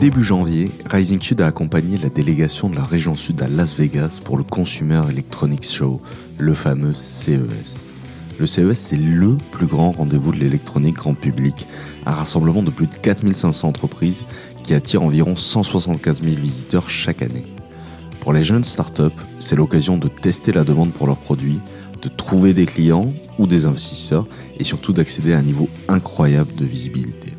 Début janvier, Rising Sud a accompagné la délégation de la région sud à Las Vegas pour le Consumer Electronics Show, le fameux CES. Le CES, c'est le plus grand rendez-vous de l'électronique grand public, un rassemblement de plus de 4500 entreprises qui attire environ 175 000 visiteurs chaque année. Pour les jeunes startups, c'est l'occasion de tester la demande pour leurs produits, de trouver des clients ou des investisseurs et surtout d'accéder à un niveau incroyable de visibilité.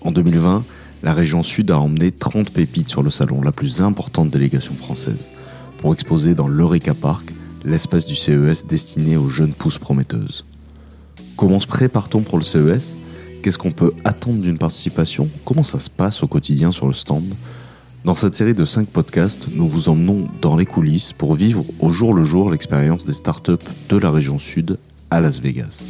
En 2020, la région sud a emmené 30 pépites sur le salon, la plus importante délégation française, pour exposer dans l'Eureka Park, l'espace du CES destiné aux jeunes pousses prometteuses. Comment se prépare-t-on pour le CES Qu'est-ce qu'on peut attendre d'une participation? Comment ça se passe au quotidien sur le stand? Dans cette série de 5 podcasts, nous vous emmenons dans les coulisses pour vivre au jour le jour l'expérience des startups de la région sud à Las Vegas.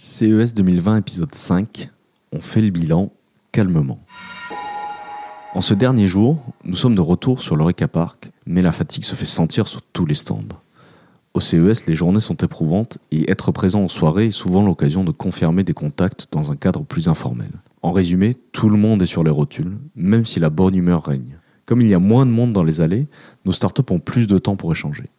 CES 2020 épisode 5, on fait le bilan calmement. En ce dernier jour, nous sommes de retour sur l'Eureka Park, mais la fatigue se fait sentir sur tous les stands. Au CES, les journées sont éprouvantes et être présent en soirée est souvent l'occasion de confirmer des contacts dans un cadre plus informel. En résumé, tout le monde est sur les rotules, même si la bonne humeur règne. Comme il y a moins de monde dans les allées, nos startups ont plus de temps pour échanger.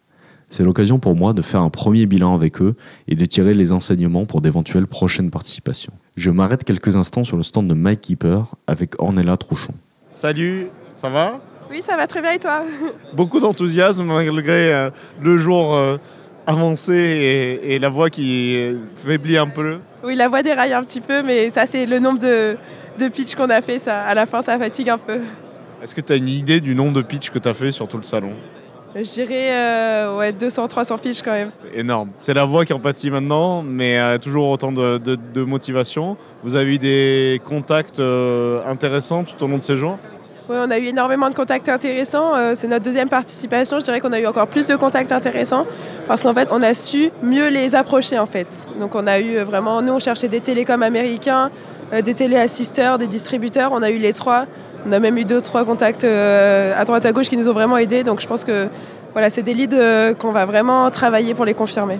C'est l'occasion pour moi de faire un premier bilan avec eux et de tirer les enseignements pour d'éventuelles prochaines participations. Je m'arrête quelques instants sur le stand de Mike Keeper avec Ornella Trouchon. Salut, ça va? Oui, ça va très bien et toi? Beaucoup d'enthousiasme malgré euh, le jour euh, avancé et, et, la voix qui faiblit un peu. Oui, la voix déraille un petit peu, mais ça c'est le nombre de, de pitch qu'on a fait. Ça, à la fin, ça fatigue un peu. Est-ce que tu as une idée du nombre de pitch que tu as fait sur tout le salon je dirais euh, ouais, 200-300 pitches quand même. Énorme. C'est la voix qui en pâtit maintenant, mais euh, toujours autant de, de, de, motivation. Vous avez eu des contacts euh, intéressants tout au long de ces jours? Oui, on a eu énormément de contacts intéressants. Euh, c'est notre deuxième participation. Je dirais qu'on a eu encore plus de contacts intéressants parce qu'en fait, on a su mieux les approcher en fait. Donc on a eu vraiment, nous on cherchait des télécoms américains, euh, des téléassisteurs, des distributeurs. On a eu les trois. On a même eu deux, trois contacts euh, à droite à gauche qui nous ont vraiment aidés. Donc je pense que voilà, c'est des leads euh, qu'on va vraiment travailler pour les confirmer.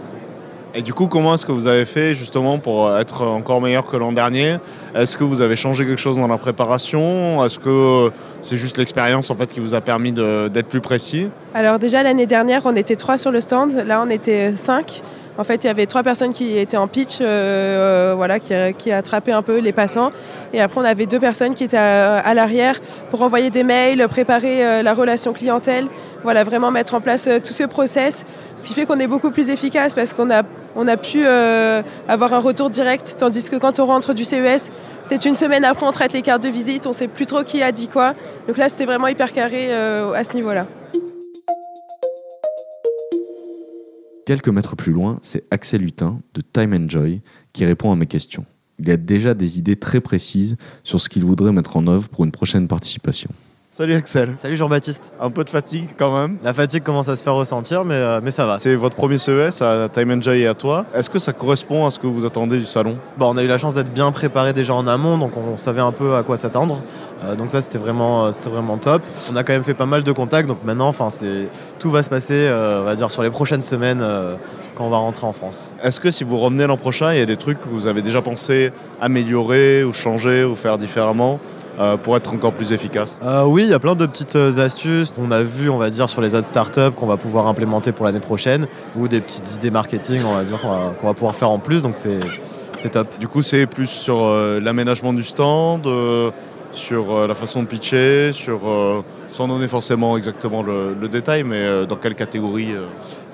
Et du coup, comment est-ce que vous avez fait justement pour être encore meilleur que l'an dernier? Est-ce que vous avez changé quelque chose dans la préparation? Est-ce que c'est juste l'expérience en fait qui vous a permis d'être plus précis? Alors déjà l'année dernière, on était trois sur le stand. Là, on était cinq. En fait, il y avait trois personnes qui étaient en pitch, euh, voilà, qui, attrapaient un peu les passants. Et après, on avait deux personnes qui étaient à, l'arrière pour envoyer des mails, préparer euh, la relation clientèle, voilà, vraiment mettre en place euh, tout ce process. Ce qui fait qu'on est beaucoup plus efficace parce qu'on a, on a pu euh, avoir un retour direct. Tandis que quand on rentre du CES, peut-être une semaine après, on traite les cartes de visite, on ne sait plus trop qui a dit quoi. Donc là, c'était vraiment hyper carré euh, à ce niveau-là. Quelques mètres plus loin, c'est Axel Hutin de Time Enjoy qui répond à mes questions. Il a déjà des idées très précises sur ce qu'il voudrait mettre en œuvre pour une prochaine participation. Salut Axel. Salut Jean-Baptiste. Un peu de fatigue quand même. La fatigue commence à se faire ressentir, mais, euh, mais ça va. C'est votre premier CES à Time Enjoy et à toi. Est-ce que ça correspond à ce que vous attendez du salon? Bon, On a eu la chance d'être bien préparé déjà en amont, donc on savait un peu à quoi s'attendre. Euh, donc ça, c'était vraiment, c'était vraiment top. On a quand même fait pas mal de contacts, donc maintenant, enfin, c'est tout va se passer, euh, on va dire, sur les prochaines semaines. Euh, quand on va rentrer en France. Est-ce que si vous revenez l'an prochain, il y a des trucs que vous avez déjà pensé améliorer ou changer ou faire différemment? Euh, pour être encore plus efficace? Euh, Oui, il y a plein de petites astuces qu'on a vues, on va dire, sur les autres startups qu'on va pouvoir implémenter pour l'année prochaine ou des petites idées marketing, on va dire, qu'on va, qu va, pouvoir faire en plus. Donc c'est, top. Du coup, c'est plus sur euh, l'aménagement du stand, euh, sur la façon de pitcher, sur, sans donner forcément exactement le, le détail, mais dans quelle catégorie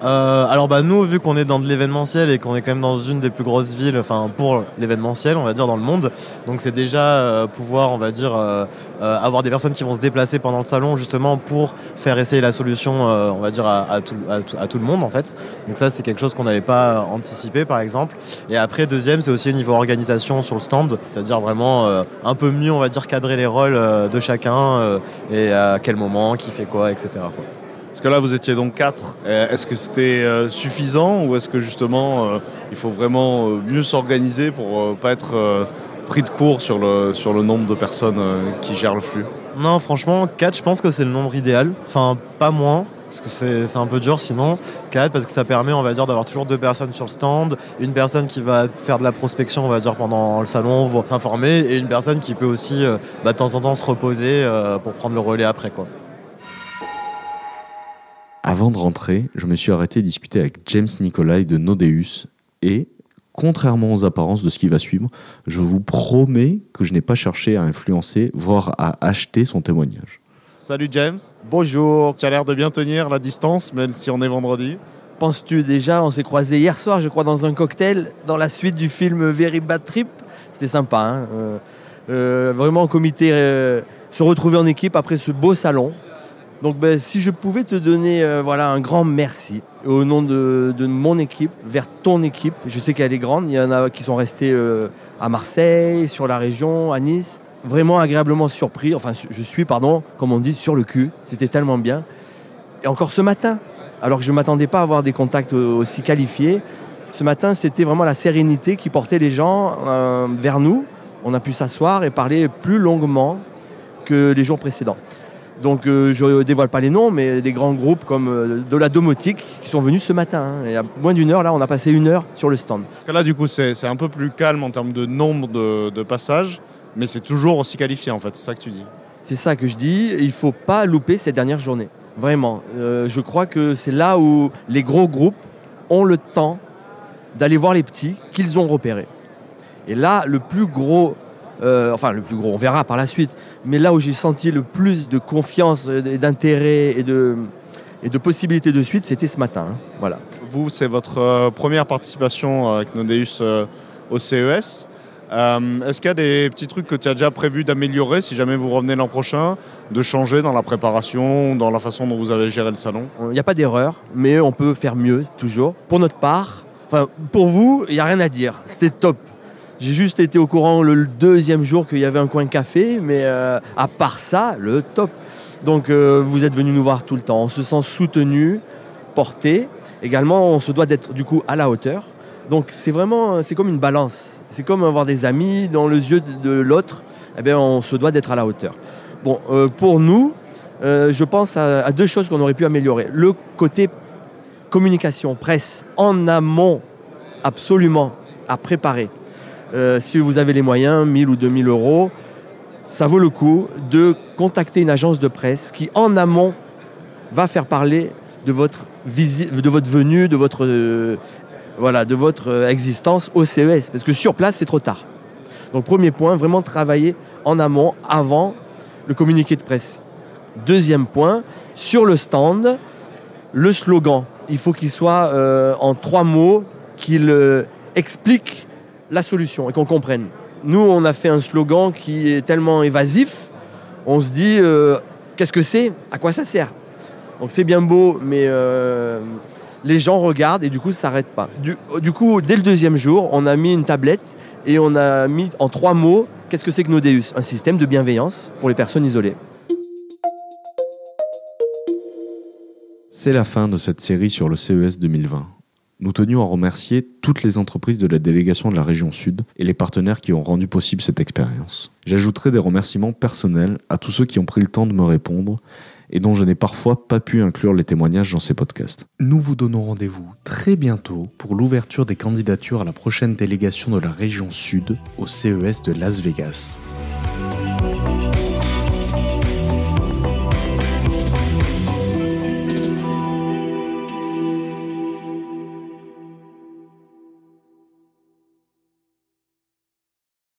euh, alors bah nous vu qu'on est dans de l'événementiel et qu'on est quand même dans une des plus grosses villes enfin pour l'événementiel on va dire dans le monde donc c'est déjà euh, pouvoir on va dire euh, avoir des personnes qui vont se déplacer pendant le salon justement pour faire essayer la solution on va dire à, tout, à, tout, à, tout, le monde en fait donc ça c'est quelque chose qu'on n'avait pas anticipé par exemple et après deuxième c'est aussi au niveau organisation sur le stand c'est à dire vraiment un peu mieux on va dire cadrer les rôles de chacun et à quel moment qui fait quoi etc quoi. Parce que là, vous étiez donc 4. Est-ce que c'était euh, suffisant ou est-ce que justement, euh, il faut vraiment euh, mieux s'organiser pour pas être pris de court sur le, sur le nombre de personnes qui gèrent le flux? Non, franchement, 4, je pense que c'est le nombre idéal. Enfin, pas moins, parce que c'est un peu dur sinon. 4, parce que ça permet, on va dire, d'avoir toujours deux personnes sur le stand. Une personne qui va faire de la prospection, on va dire, pendant le salon, s'informer. Et une personne qui peut aussi, euh, bah, de temps en temps, se reposer euh, pour prendre le relais après, quoi. Avant de rentrer, je me suis arrêté discuter avec James Nicolai de Nodeus et contrairement aux apparences de ce qui va suivre, je vous promets que je n'ai pas cherché à influencer, voire à acheter son témoignage. Salut James. Bonjour. Tu as l'air de bien tenir la distance, même si on est vendredi. Penses-tu déjà, on s'est croisés hier soir, je crois, dans un cocktail, dans la suite du film Very Bad Trip? C'était sympa. Hein euh, euh, vraiment, en comité, euh, se retrouver en équipe après ce beau salon. Donc ben, si je pouvais te donner euh, voilà, un grand merci au nom de, mon équipe, vers ton équipe, je sais qu'elle est grande, il y en a qui sont restés euh, à Marseille, sur la région, à Nice, vraiment agréablement surpris, enfin je suis, pardon, comme on dit, sur le cul, c'était tellement bien. Et encore ce matin, alors que je ne m'attendais pas à avoir des contacts aussi qualifiés, ce matin c'était vraiment la sérénité qui portait les gens euh, vers nous. On a pu s'asseoir et parler plus longuement que les jours précédents. Donc euh, je ne dévoile pas les noms, mais des grands groupes comme euh, de la domotique qui sont venus ce matin. Hein. Il y a moins d'une heure, là, on a passé une heure sur le stand. Parce que là, du coup, c'est un peu plus calme en termes de nombre de, passages, mais c'est toujours aussi qualifié, en fait. C'est ça que tu dis. C'est ça que je dis. Il ne faut pas louper cette dernière journée. Vraiment. Euh, je crois que c'est là où les gros groupes ont le temps d'aller voir les petits qu'ils ont repérés. Et là, le plus gros euh, enfin le plus gros, on verra par la suite, mais là où j'ai senti le plus de confiance, d'intérêt et de, et de possibilités de suite, c'était ce matin. Hein. Voilà. Vous, c'est votre euh, première participation avec Nodeus euh, au CES. Est-ce qu'il y a des petits trucs que tu as déjà prévu d'améliorer si jamais vous revenez l'an prochain, de changer dans la préparation, dans la façon dont vous avez géré le salon? Il n'y a pas d'erreur, mais on peut faire mieux toujours. Pour notre part, enfin, pour vous, il n'y a rien à dire. C'était top. J'ai juste été au courant le deuxième jour qu'il y avait un coin café, mais euh, à part ça, le top. Donc euh, vous êtes venu nous voir tout le temps. On se sent soutenu, porté. Également, on se doit d'être du coup à la hauteur. Donc c'est vraiment, c'est comme une balance. C'est comme avoir des amis dans les yeux de, l'autre. Eh bien, on se doit d'être à la hauteur. Bon, euh, pour nous, je pense à, à deux choses qu'on aurait pu améliorer. Le côté communication, presse, en amont, absolument à préparer. Euh, si vous avez les moyens, 1000 ou 2000 euros, ça vaut le coup de contacter une agence de presse qui, en amont, va faire parler de votre, de votre venue, de votre, euh, voilà, de votre euh, existence au CES. Parce que sur place, c'est trop tard. Donc, premier point, vraiment travailler en amont, avant le communiqué de presse. Deuxième point, sur le stand, le slogan. Il faut qu'il soit en trois mots, qu'il explique la solution et qu'on comprenne. Nous, on a fait un slogan qui est tellement évasif, on se dit euh, qu'est-ce que c'est? À quoi ça sert? Donc c'est bien beau, mais euh, les gens regardent et du coup, ça s'arrête pas. Du, coup, dès le deuxième jour, on a mis une tablette et on a mis en trois mots qu'est-ce que c'est que Nodeus Un système de bienveillance pour les personnes isolées. C'est la fin de cette série sur le CES 2020. Nous tenions à remercier toutes les entreprises de la délégation de la région Sud et les partenaires qui ont rendu possible cette expérience. J'ajouterai des remerciements personnels à tous ceux qui ont pris le temps de me répondre et dont je n'ai parfois pas pu inclure les témoignages dans ces podcasts. Nous vous donnons rendez-vous très bientôt pour l'ouverture des candidatures à la prochaine délégation de la région Sud au CES de Las Vegas.